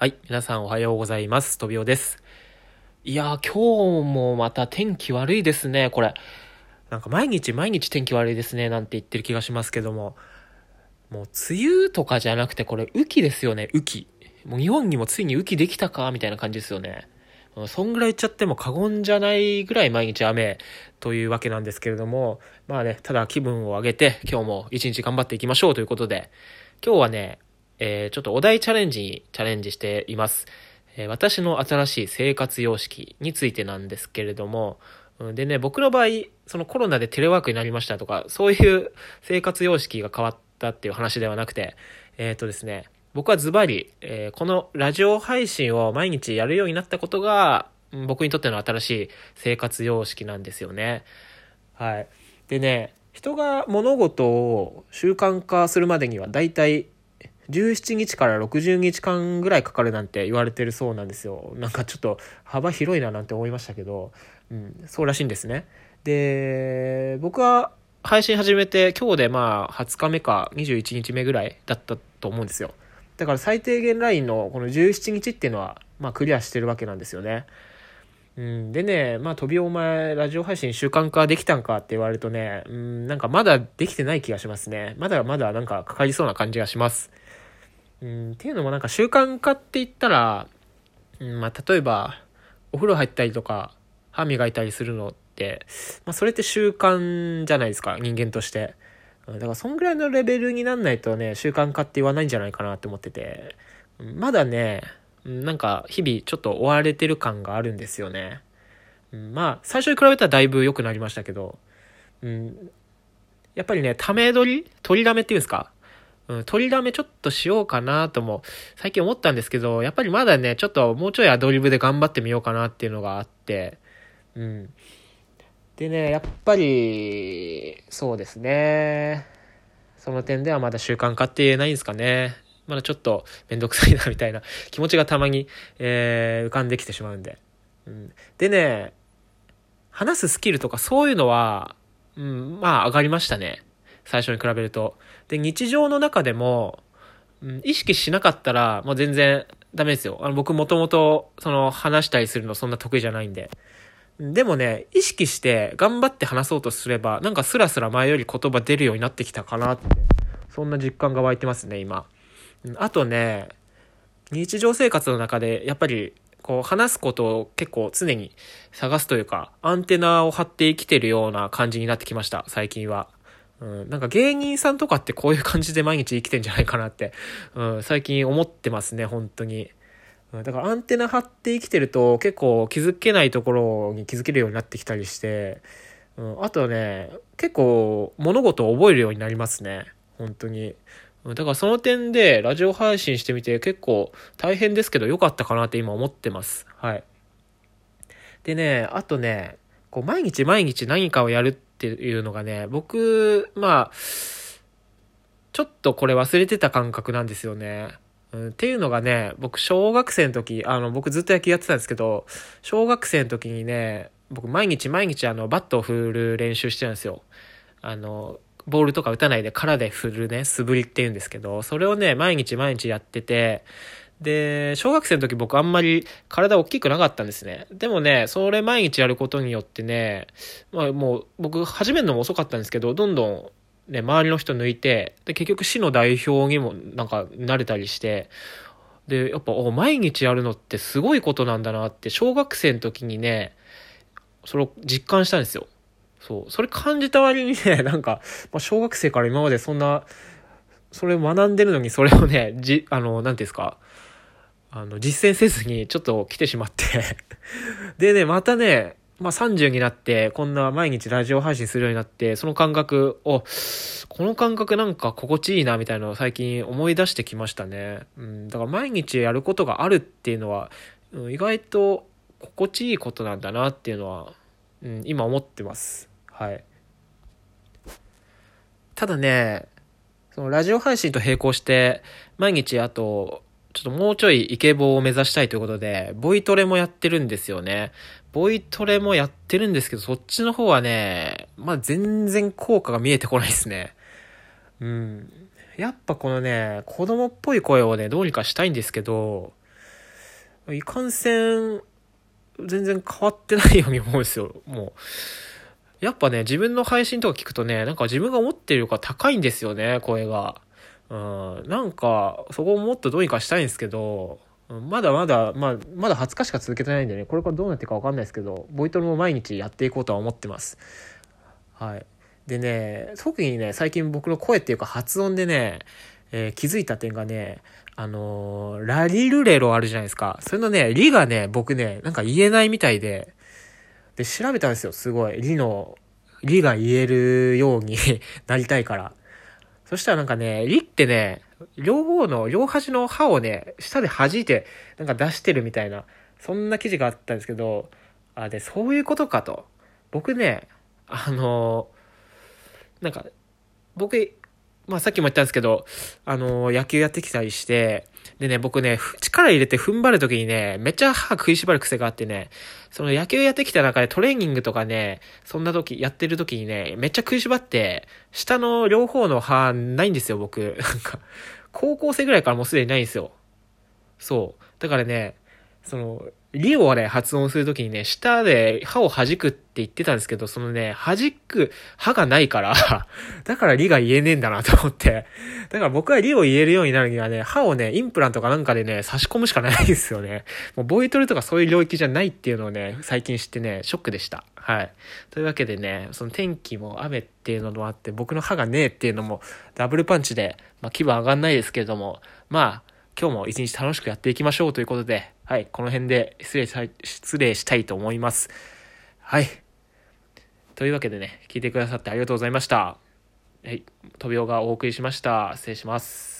はい、皆さんおはようございます。とびおです。いやー、今日もまた天気悪いですね、これ。なんか毎日毎日天気悪いですね、なんて言ってる気がしますけども。もう梅雨とかじゃなくてこれ雨季ですよね、雨季。もう日本にもついに雨季できたか、みたいな感じですよね。そんぐらい言っちゃっても過言じゃないぐらい毎日雨というわけなんですけれども、まあね、ただ気分を上げて今日も一日頑張っていきましょうということで、今日はね、えー、ちょっとお題チャレンジにチャレンジしています。えー、私の新しい生活様式についてなんですけれども、でね、僕の場合、そのコロナでテレワークになりましたとか、そういう生活様式が変わったっていう話ではなくて、えっ、ー、とですね、僕はズバリ、え、このラジオ配信を毎日やるようになったことが、僕にとっての新しい生活様式なんですよね。はい。でね、人が物事を習慣化するまでにはだいたい17日から60日間ぐらいかかるなんて言われてるそうなんですよ。なんかちょっと幅広いななんて思いましたけど、うん、そうらしいんですね。で、僕は配信始めて今日でまあ20日目か21日目ぐらいだったと思うんですよ。だから最低限ラインのこの17日っていうのはまあクリアしてるわけなんですよね。うん、でね、まあ、飛びお前、ラジオ配信習慣化できたんかって言われるとね、うん、なんかまだできてない気がしますね。まだまだなんかかかりそうな感じがします。うん、っていうのもなんか習慣化って言ったら、うん、まあ、例えば、お風呂入ったりとか、歯磨いたりするのって、まあ、それって習慣じゃないですか、人間として。だから、そんぐらいのレベルになんないとね、習慣化って言わないんじゃないかなって思ってて、まだね、なんか日々ちょっと追われてる感があるんですよね。まあ、最初に比べたらだいぶ良くなりましたけど、うん、やっぱりね、ため取り取りだめっていうんですかうん、取りだめちょっとしようかなとも最近思ったんですけど、やっぱりまだね、ちょっともうちょいアドリブで頑張ってみようかなっていうのがあって、うん。でね、やっぱり、そうですね。その点ではまだ習慣化って言えないんですかね。まだちょっとめんどくさいなみたいな気持ちがたまに、えー、浮かんできてしまうんで。うん、でね、話すスキルとかそういうのは、うん、まあ上がりましたね。最初に比べると。で、日常の中でも、うん、意識しなかったら、もう全然ダメですよ。あの僕もともと、その話したりするのそんな得意じゃないんで。でもね、意識して頑張って話そうとすれば、なんかスラスラ前より言葉出るようになってきたかなって、そんな実感が湧いてますね、今。あとね、日常生活の中で、やっぱり、こう、話すことを結構常に探すというか、アンテナを張って生きてるような感じになってきました、最近は。うん、なんか芸人さんとかってこういう感じで毎日生きてんじゃないかなって、うん、最近思ってますね、本当に。うん、だからアンテナ張って生きてると結構気づけないところに気づけるようになってきたりして、うん、あとね、結構物事を覚えるようになりますね、本当に。だからその点でラジオ配信してみて結構大変ですけど良かったかなって今思ってます。はい。でね、あとね、こう毎日毎日何かをやるってっていうのがね、僕、まあ、ちょっとこれ忘れてた感覚なんですよね。うん、っていうのがね、僕小学生の時、あの僕ずっと野球やってたんですけど、小学生の時にね、僕毎日毎日あのバットを振る練習してたんですよ。あの、ボールとか打たないで空で振るね、素振りって言うんですけど、それをね、毎日毎日やってて、で、小学生の時僕あんまり体大きくなかったんですね。でもね、それ毎日やることによってね、まあもう僕始めるのも遅かったんですけど、どんどんね、周りの人抜いて、で、結局市の代表にもなんか慣れたりして、で、やっぱ、お毎日やるのってすごいことなんだなって、小学生の時にね、それを実感したんですよ。そう。それ感じた割にね、なんか、まあ、小学生から今までそんな、それ学んでるのに、それをね、じ、あの、なんていうんですか、あの、実践せずにちょっと来てしまって でね、またね、まあ、30になって、こんな毎日ラジオ配信するようになって、その感覚を、この感覚なんか心地いいな、みたいなのを最近思い出してきましたね。うん、だから毎日やることがあるっていうのは、うん、意外と心地いいことなんだなっていうのは、うん、今思ってます。はい。ただね、そのラジオ配信と並行して、毎日あと、ちょっともうちょいイケボを目指したいということで、ボイトレもやってるんですよね。ボイトレもやってるんですけど、そっちの方はね、まあ全然効果が見えてこないですね。うん。やっぱこのね、子供っぽい声をね、どうにかしたいんですけど、いかんせん、全然変わってないように思うんですよ、もう。やっぱね、自分の配信とか聞くとね、なんか自分が思ってるよりか高いんですよね、声が。うん、なんか、そこをもっとどうにかしたいんですけど、まだまだ、まあ、まだ20日しか続けてないんでね、これからどうなっていくかわかんないですけど、ボイトレも毎日やっていこうとは思ってます。はい。でね、特にね、最近僕の声っていうか発音でね、えー、気づいた点がね、あのー、ラリルレロあるじゃないですか。それのね、リがね、僕ね、なんか言えないみたいで、で、調べたんですよ、すごい。リの、リが言えるように なりたいから。そしたらなんかね、リってね、両方の、両端の歯をね、舌で弾いて、なんか出してるみたいな、そんな記事があったんですけど、あ、で、そういうことかと。僕ね、あのなんか、僕、まあさっきも言ったんですけど、あの野球やってきたりして、でね、僕ね、力入れて踏ん張るときにね、めっちゃ歯食いしばる癖があってね、その野球やってきた中でトレーニングとかね、そんな時、やってる時にね、めっちゃ食いしばって、下の両方の歯ないんですよ、僕。なんか、高校生ぐらいからもうすでにないんですよ。そう。だからね、その、リをね、発音するときにね、下で歯を弾くって言ってたんですけど、そのね、弾く歯がないから だからリが言えねえんだなと思って。だから僕はリを言えるようになるにはね、歯をね、インプラントかなんかでね、差し込むしかないですよね。もうボイトレとかそういう領域じゃないっていうのをね、最近知ってね、ショックでした。はい。というわけでね、その天気も雨っていうのもあって、僕の歯がねえっていうのも、ダブルパンチで、まあ気分上がんないですけれども、まあ、今日も一日楽しくやっていきましょうということで、はい、この辺で失礼したい、失礼したいと思います。はい。というわけでね、聞いてくださってありがとうございました。はい、トビオがお送りしました。失礼します。